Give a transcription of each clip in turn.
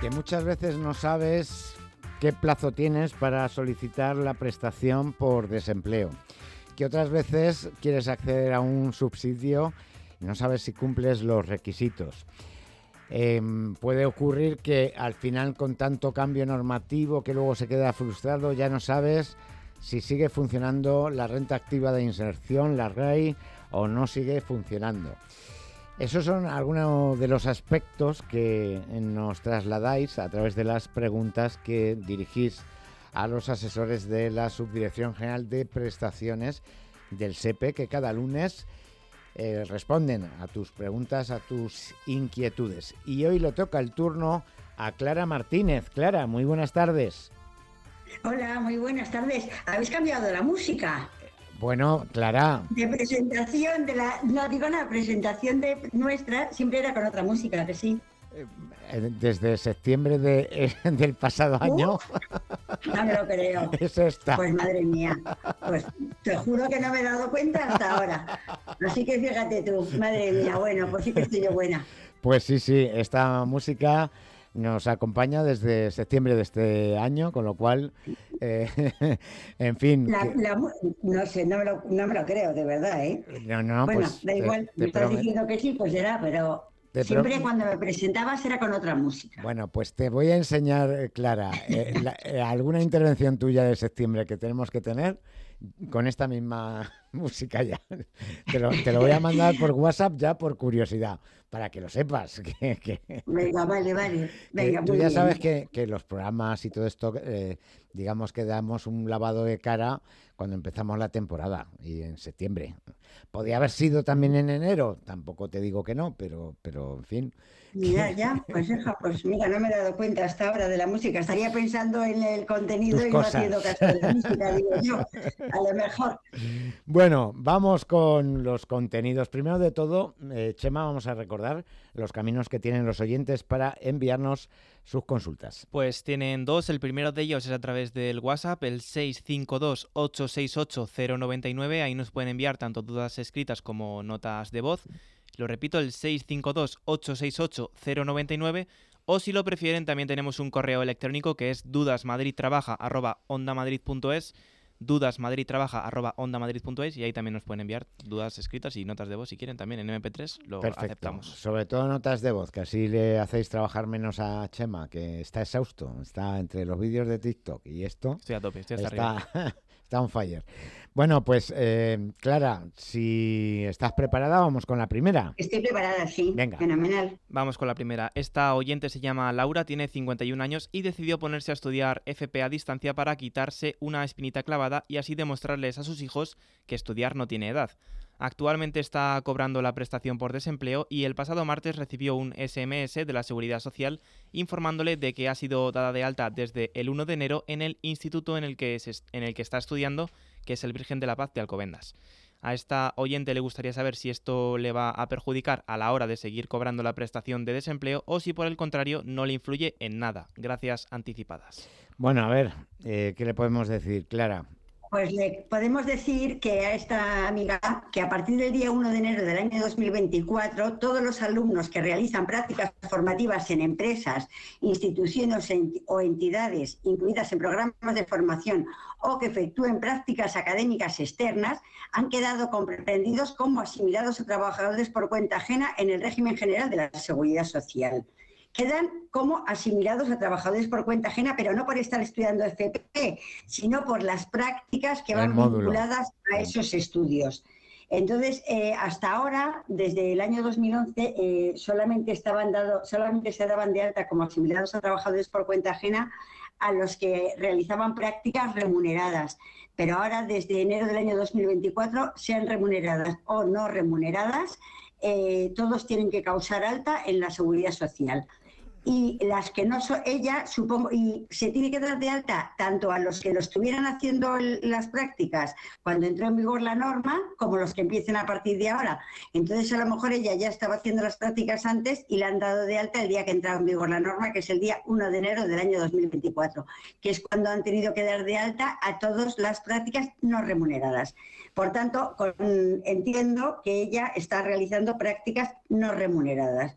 Que muchas veces no sabes qué plazo tienes para solicitar la prestación por desempleo. Que otras veces quieres acceder a un subsidio y no sabes si cumples los requisitos. Em, puede ocurrir que al final con tanto cambio normativo que luego se queda frustrado ya no sabes si sigue funcionando la renta activa de inserción, la RAI, o no sigue funcionando. Esos son algunos de los aspectos que nos trasladáis a través de las preguntas que dirigís a los asesores de la Subdirección General de Prestaciones del SEPE, que cada lunes eh, responden a tus preguntas, a tus inquietudes. Y hoy le toca el turno a Clara Martínez. Clara, muy buenas tardes. Hola, muy buenas tardes. ¿Habéis cambiado la música? Bueno, Clara. De presentación de la. No, digo la presentación de nuestra siempre era con otra música, que sí. Eh, desde septiembre de, del pasado año. no me lo creo. Es esta. Pues madre mía. Pues te juro que no me he dado cuenta hasta ahora. Así que fíjate tú, madre mía, bueno, pues sí que estoy yo buena. Pues sí, sí, esta música nos acompaña desde septiembre de este año, con lo cual, eh, en fin. no sé, no me, lo, no me, lo, creo, de verdad, ¿eh? No, no, bueno, pues, da igual, me estás diciendo que sí, pues será, pero siempre cuando me presentabas era con otra música. Bueno, pues te voy a enseñar, eh, Clara, eh, alguna intervención tuya de septiembre que tenemos que tener con esta misma música ya. Te lo, te lo, voy a mandar por WhatsApp ya por curiosidad, para que lo sepas. Que, Venga, vale, vale. Venga, tú ya sabes que, que, los programas y todo esto, eh, digamos que damos un lavado de cara cuando empezamos la temporada y en septiembre. Podría haber sido también en enero, tampoco te digo que no, pero, pero en fin. Mira, ya, pues hija, pues mira, no me he dado cuenta hasta ahora de la música. Estaría pensando en el contenido y no haciendo caso de la música, digo yo, a lo mejor. Bueno, vamos con los contenidos. Primero de todo, eh, Chema, vamos a recordar los caminos que tienen los oyentes para enviarnos sus consultas. Pues tienen dos. El primero de ellos es a través del WhatsApp, el 652-868-099. Ahí nos pueden enviar tanto dudas escritas como notas de voz. Lo repito, el 652-868-099. O si lo prefieren, también tenemos un correo electrónico que es dudasmadridtrabaja.ondamadrid.es dudasmadridtrabaja.ondamadrid.es y ahí también nos pueden enviar dudas escritas y notas de voz si quieren también en MP3 lo aceptamos. Sobre todo notas de voz, que así le hacéis trabajar menos a Chema, que está exhausto, está entre los vídeos de TikTok y esto. Estoy a tope, estoy hasta está, arriba. Está on fire. Bueno, pues eh, Clara, si estás preparada, vamos con la primera. Estoy preparada, sí. Venga. Fenomenal. Vamos con la primera. Esta oyente se llama Laura, tiene 51 años y decidió ponerse a estudiar FP a distancia para quitarse una espinita clavada y así demostrarles a sus hijos que estudiar no tiene edad. Actualmente está cobrando la prestación por desempleo y el pasado martes recibió un SMS de la Seguridad Social informándole de que ha sido dada de alta desde el 1 de enero en el instituto en el que, está estudiando, que es el Virgen de la Paz de Alcobendas. A esta oyente le gustaría saber si esto le va a perjudicar a la hora de seguir cobrando la prestación de desempleo o si por el contrario no le influye en nada. Gracias anticipadas. Bueno, a ver, eh, ¿qué le podemos decir, Clara? Pues le podemos decir que a esta amiga que a partir del día 1 de enero del año 2024 todos los alumnos que realizan prácticas formativas en empresas, instituciones o entidades incluidas en programas de formación o que efectúen prácticas académicas externas han quedado comprendidos como asimilados a trabajadores por cuenta ajena en el régimen general de la seguridad social quedan como asimilados a trabajadores por cuenta ajena, pero no por estar estudiando FP, sino por las prácticas que van vinculadas a esos estudios. Entonces, eh, hasta ahora, desde el año 2011, eh, solamente, estaban dado, solamente se daban de alta como asimilados a trabajadores por cuenta ajena a los que realizaban prácticas remuneradas. Pero ahora, desde enero del año 2024, sean remuneradas o no remuneradas, eh, todos tienen que causar alta en la seguridad social y las que no son, ella supongo, y se tiene que dar de alta tanto a los que lo estuvieran haciendo las prácticas cuando entró en vigor la norma, como los que empiecen a partir de ahora. Entonces, a lo mejor ella ya estaba haciendo las prácticas antes y le han dado de alta el día que entraba en vigor la norma, que es el día 1 de enero del año 2024, que es cuando han tenido que dar de alta a todas las prácticas no remuneradas. Por tanto, entiendo que ella está realizando prácticas no remuneradas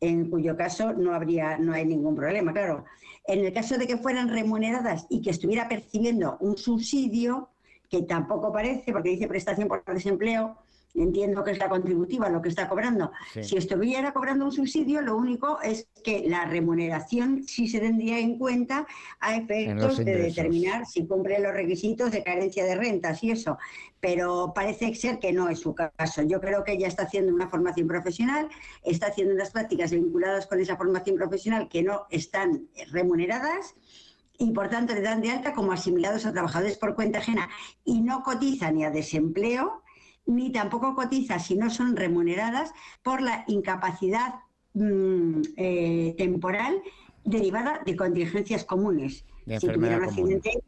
en cuyo caso no habría, no hay ningún problema. Claro, en el caso de que fueran remuneradas y que estuviera percibiendo un subsidio, que tampoco parece, porque dice prestación por desempleo, entiendo que es la contributiva lo que está cobrando. Si estuviera cobrando un subsidio, lo único es que la remuneración sí se tendría en cuenta a efectos de determinar si cumple los requisitos de carencia de rentas y eso. Pero parece ser que no es su caso. Yo creo que ella está haciendo una formación profesional, está haciendo unas prácticas vinculadas con esa formación profesional que no están remuneradas y por tanto le dan de alta como asimilados a trabajadores por cuenta ajena y no cotizan ni a desempleo ni tampoco cotiza si no son remuneradas por la incapacidad mm, eh, temporal derivada de contingencias comunes. si tuviera un accidente,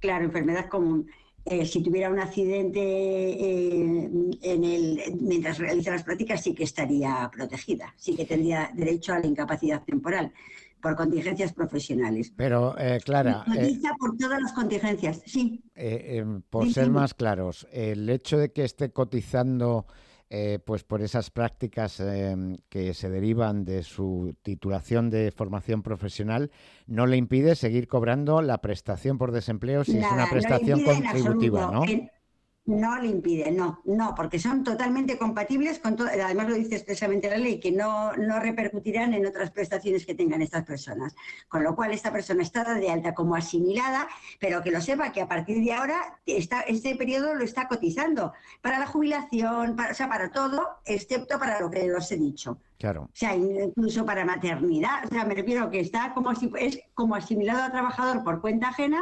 claro, enfermedad común. Eh, si tuviera un accidente eh, en el, mientras realiza las prácticas, sí que estaría protegida, sí que tendría derecho a la incapacidad temporal por contingencias profesionales. Pero, eh, Clara... Eh, por todas las contingencias, sí. Eh, em, por ser más claros, el hecho de que esté cotizando pues por esas prácticas em, que se derivan de su titulación de formación profesional no le impide seguir cobrando la prestación por desempleo si es una prestación contributiva, ¿no? No le impide, no, no, porque son totalmente compatibles con todo, además lo dice expresamente la ley, que no, no repercutirán en otras prestaciones que tengan estas personas. Con lo cual, esta persona está de alta como asimilada, pero que lo sepa que a partir de ahora está, este periodo lo está cotizando para la jubilación, para, o sea, para todo, excepto para lo que os he dicho. Claro. O sea, incluso para maternidad. O sea, me refiero que está como si es como asimilado a trabajador por cuenta ajena,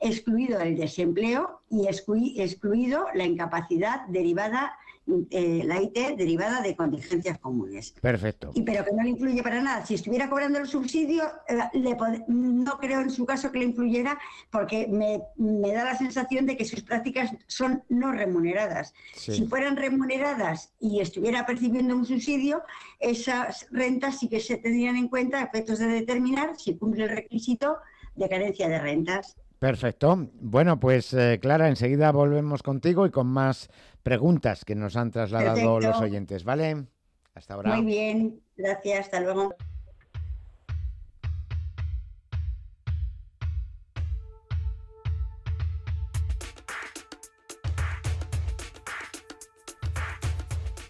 excluido el desempleo y excluido la incapacidad derivada eh, la IT derivada de contingencias comunes. Perfecto. Y pero que no le influye para nada. Si estuviera cobrando el subsidio, eh, no creo en su caso que le influyera porque me, da la sensación de que sus prácticas son no remuneradas. Si fueran remuneradas y estuviera percibiendo un subsidio, esas rentas sí que se tendrían en cuenta a efectos de determinar si cumple el requisito de carencia de rentas. Perfecto. Bueno, pues eh, Clara, enseguida volvemos contigo y con más preguntas que nos han trasladado los oyentes, ¿vale? Hasta ahora. Muy bien, gracias, hasta luego.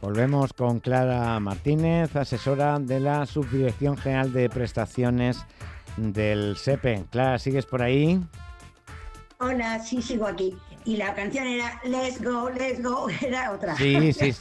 Volvemos con Clara Martínez, asesora de la Subdirección General de Prestaciones del SEPE. Clara, ¿sigues por ahí? Hola, sí, sigo aquí. Y la canción era Let's Go, Let's Go, era otra. Sí, sí.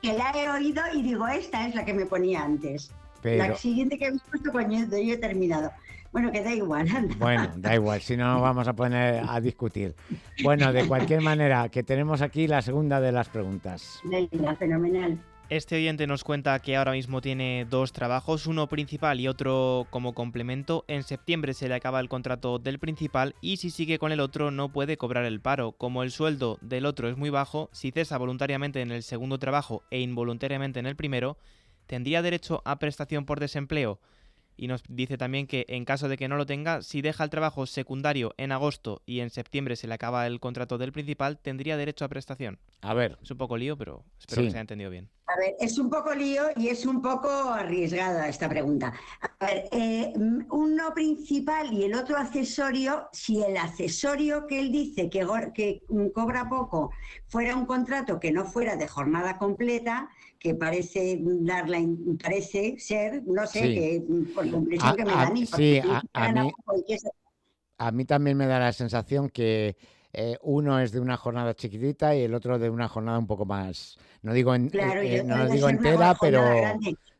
que la he oído y digo, esta es la que me ponía antes. La siguiente que he puesto cuando yo he terminado. Bueno, que da igual. Bueno, da igual, si no vamos a poner a discutir. Bueno, de cualquier manera, que tenemos aquí la segunda de las preguntas. Venga, fenomenal. Este oyente nos cuenta que ahora mismo tiene dos trabajos, uno principal y otro como complemento. En septiembre se le acaba el contrato del principal y si sigue con el otro no puede cobrar el paro. Como el sueldo del otro es muy bajo, si cesa voluntariamente en el segundo trabajo e involuntariamente en el primero, tendría derecho a prestación por desempleo. Y nos dice también que en caso de que no lo tenga, si deja el trabajo secundario en agosto y en septiembre se le acaba el contrato del principal, tendría derecho a prestación. A ver. Es un poco lío, pero espero que se haya entendido bien. A ver, es un poco lío y es un poco arriesgada esta pregunta. A ver, eh, uno principal y el otro accesorio, si el accesorio que él dice que, que cobra poco fuera un contrato que no fuera de jornada completa, que parece dar la, parece ser, no sé, que por la impresión que me da a mí. Sí, a, mí, también me da la sensación que eh, uno es de una jornada chiquitita y el otro de una jornada un poco más, no digo, en, eh, no digo entera, pero...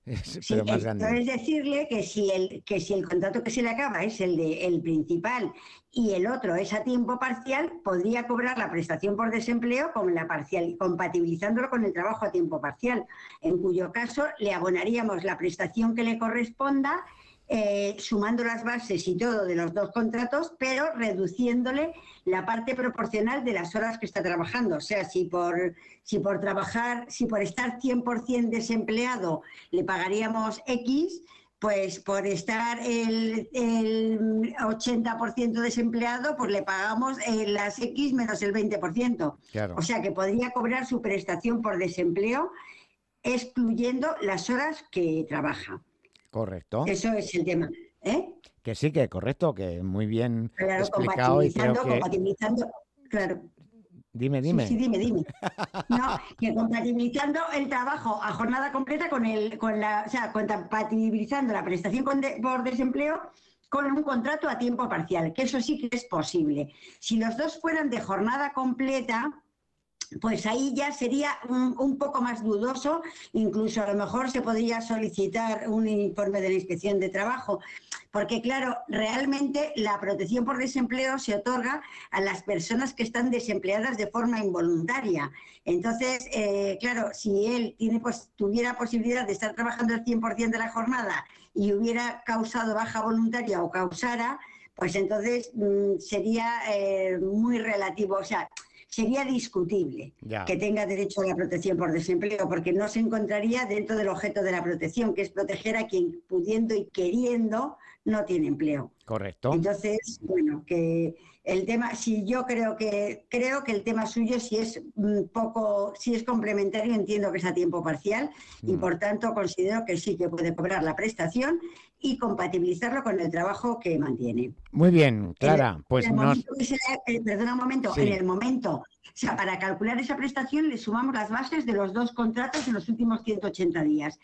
Es, es decirle que si el que si el contrato que se le acaba es el de el principal y el otro es a tiempo parcial, podría cobrar la prestación por desempleo con la parcial, compatibilizándolo con el trabajo a tiempo parcial, en cuyo caso le abonaríamos la prestación que le corresponda eh, sumando las bases y todo de los dos contratos, pero reduciéndole la parte proporcional de las horas que está trabajando. O sea, si por, si por trabajar, si por estar 100% desempleado le pagaríamos X, pues por estar el, 80% desempleado, pues le pagamos eh, las X menos el 20%. O sea que podría cobrar su prestación por desempleo excluyendo las horas que trabaja. Correcto. Eso es el tema. ¿eh? Que sí, que correcto, que muy bien explicado y creo que... claro. Dime, dime. Sí, dime, dime. No, que compatibilizando el trabajo a jornada completa con el, con la, o sea, compatibilizando la prestación por desempleo con un contrato a tiempo parcial, que eso sí que es posible. Si los dos fueran de jornada completa, pues ahí ya sería un, poco más dudoso, incluso a lo mejor se podría solicitar un informe de la inspección de trabajo, porque claro, realmente la protección por desempleo se otorga a las personas que están desempleadas de forma involuntaria. Entonces, eh, claro, si él tuviera posibilidad de estar trabajando el 100% de la jornada y hubiera causado baja voluntaria o causara, pues entonces mm, sería eh, muy relativo. O sea, sería discutible que tenga derecho a la protección por desempleo, porque no se encontraría dentro del objeto de la protección, que es proteger a quien pudiendo y queriendo no tiene empleo. Correcto. Entonces, bueno, que el tema, si yo creo que creo que el tema suyo si es un poco, si es complementario, entiendo que es a tiempo parcial y mm. por tanto considero que sí que puede cobrar la prestación y compatibilizarlo con el trabajo que mantiene. Muy bien, Clara, pues nos... Eh, perdona un momento, en el momento, o sea, para calcular esa prestación le sumamos las bases de los dos contratos en los últimos 180 días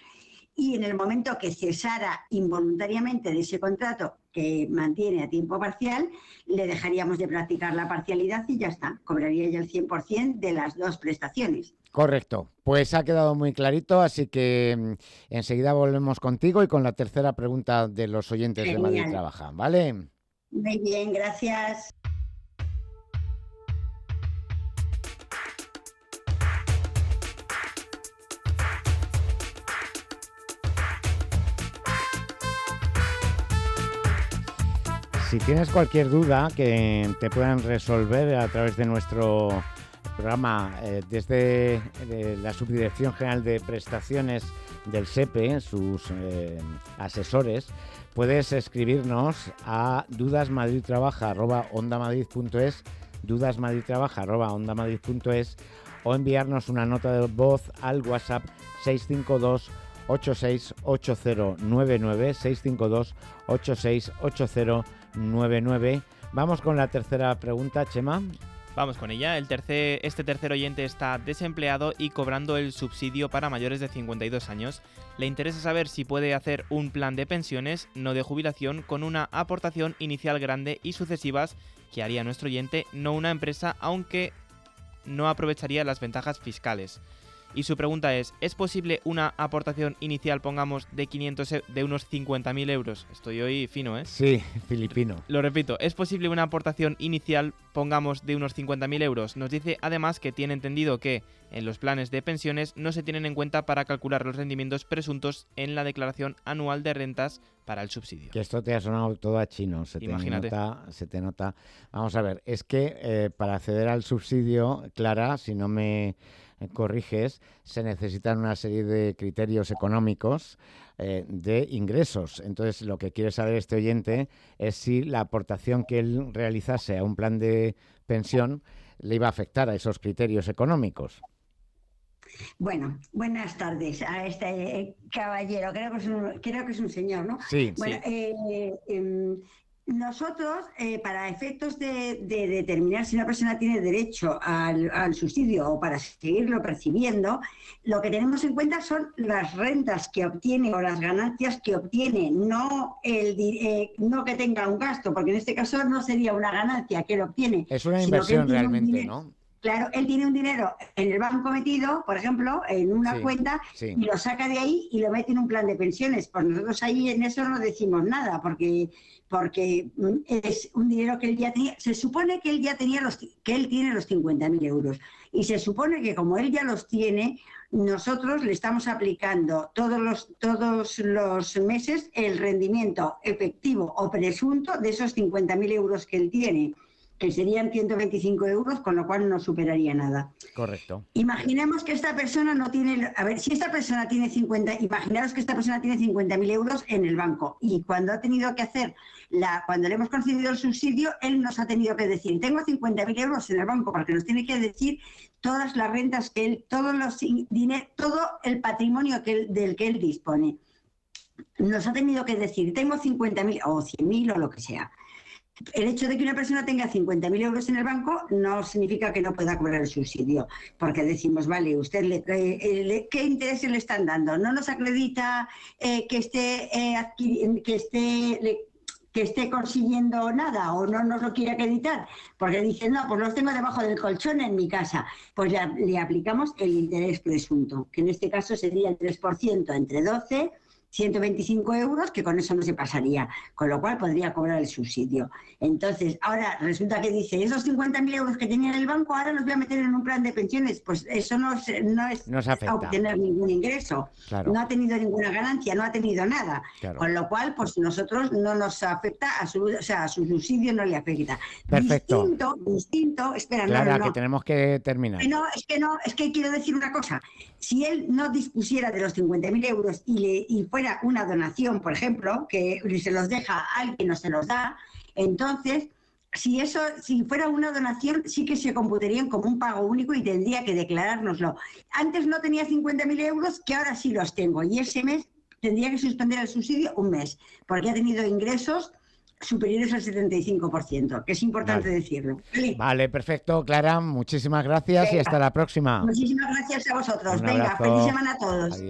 y en el momento que cesara involuntariamente de ese contrato que mantiene a tiempo parcial, le dejaríamos de practicar la parcialidad y ya está, cobraría ya el 100% de las dos prestaciones. Correcto, pues ha quedado muy clarito, así que mm, enseguida volvemos contigo y con la tercera pregunta de los oyentes de Madrid Trabaja, ¿vale? Muy bien, gracias. Si tienes cualquier duda que te puedan resolver a través de nuestro programa eh, desde eh, la Subdirección General de Prestaciones del SEPE, sus eh, asesores, puedes escribirnos a dudasmadridtrabaja.ondamadrid.es dudasmadridtrabaja.ondamadrid.es o enviarnos una nota de voz al WhatsApp 652 868099 652 868099 99. Vamos con la tercera pregunta, Chema. Vamos con ella. El tercer, este tercer oyente está desempleado y cobrando el subsidio para mayores de 52 años. Le interesa saber si puede hacer un plan de pensiones, no de jubilación, con una aportación inicial grande y sucesivas que haría nuestro oyente, no una empresa, aunque no aprovecharía las ventajas fiscales. Y su pregunta es, ¿es posible una aportación inicial, pongamos, de 500 e-, de unos 50.000 euros? Estoy hoy fino, ¿eh? Sí, filipino. Lo repito, ¿es posible una aportación inicial, pongamos, de unos 50.000 euros? Nos dice además que tiene entendido que en los planes de pensiones no se tienen en cuenta para calcular los rendimientos presuntos en la declaración anual de rentas para el subsidio. Que esto te ha sonado todo a chino, se te nota, se te nota. Vamos a ver, es que eh, para acceder al subsidio, Clara, si no me corriges, se necesitan una serie de criterios económicos eh, de ingresos. Entonces, lo que quiere saber este oyente es si la aportación que él realizase a un plan de pensión le iba a afectar a esos criterios económicos. Bueno, buenas tardes a este caballero, creo que es un, creo que es un señor, ¿no? Sí, bueno, eh, em, nosotros, eh, para efectos de, determinar si una persona tiene derecho al, subsidio o para seguirlo percibiendo, lo que tenemos en cuenta son las rentas que obtiene o las ganancias que obtiene, no, el, eh, no que tenga un gasto, porque en este caso no sería una ganancia que él obtiene. Es una inversión realmente, ¿no? Claro, él tiene un dinero en el banco metido, por ejemplo, en una cuenta, y lo saca de ahí y lo mete en un plan de pensiones. Pues nosotros ahí en eso no decimos nada, porque, porque es un dinero que él ya tenía. Se supone que él ya tenía los, que él tiene los 50.000 euros. Y se supone que como él ya los tiene, nosotros le estamos aplicando todos los, todos los meses el rendimiento efectivo o presunto de esos 50.000 euros que él tiene que serían 125 euros, con lo cual no superaría nada. Correcto. Imaginemos que esta persona no tiene, a ver, si esta persona tiene 50, imaginaros que esta persona tiene 50.000 euros en el banco y cuando ha tenido que hacer, la, cuando le hemos concedido el subsidio, él nos ha tenido que decir, tengo 50.000 euros en el banco, porque nos tiene que decir todas las rentas que él, todos los dinero, todo el patrimonio que del que él dispone. Nos ha tenido que decir, tengo 50.000 o 100.000 o lo que sea. El hecho de que una persona tenga 50.000 euros en el banco no significa que no pueda cobrar el subsidio, porque decimos, vale, usted le, eh, ¿qué intereses le están dando? No nos acredita eh, que esté, eh, que esté consiguiendo nada o no nos lo quiere acreditar, porque dice, no, pues los tengo debajo del colchón en mi casa, pues le, le aplicamos el interés presunto, que en este caso sería el 3% entre 12 125 euros, que con eso no se pasaría, con lo cual podría cobrar el subsidio. Entonces, ahora resulta que dice, esos 50.000 euros que tenía en el banco, ahora los voy a meter en un plan de pensiones. Pues eso no, no es obtener ningún ingreso, no ha tenido ninguna ganancia, no ha tenido nada. Con lo cual, pues nosotros no nos afecta, a su, o sea, a su subsidio no le afecta. Perfecto. Distinto, distinto, espera, no, que tenemos que terminar. No, es que no, es que quiero decir una cosa. Si él no dispusiera de los 50.000 euros y, le, y fuera una donación, por ejemplo, que se los deja a alguien o se los da, entonces, si eso, si fuera una donación, sí que se computarían como un pago único y tendría que declarárnoslo. Antes no tenía 50.000 euros, que ahora sí los tengo, y ese mes tendría que suspender el subsidio un mes, porque ha tenido ingresos superiores al 75%, que es importante decirlo. Vale, perfecto, Clara, muchísimas gracias y hasta la próxima. Muchísimas gracias a vosotros. Venga, feliz semana a todos.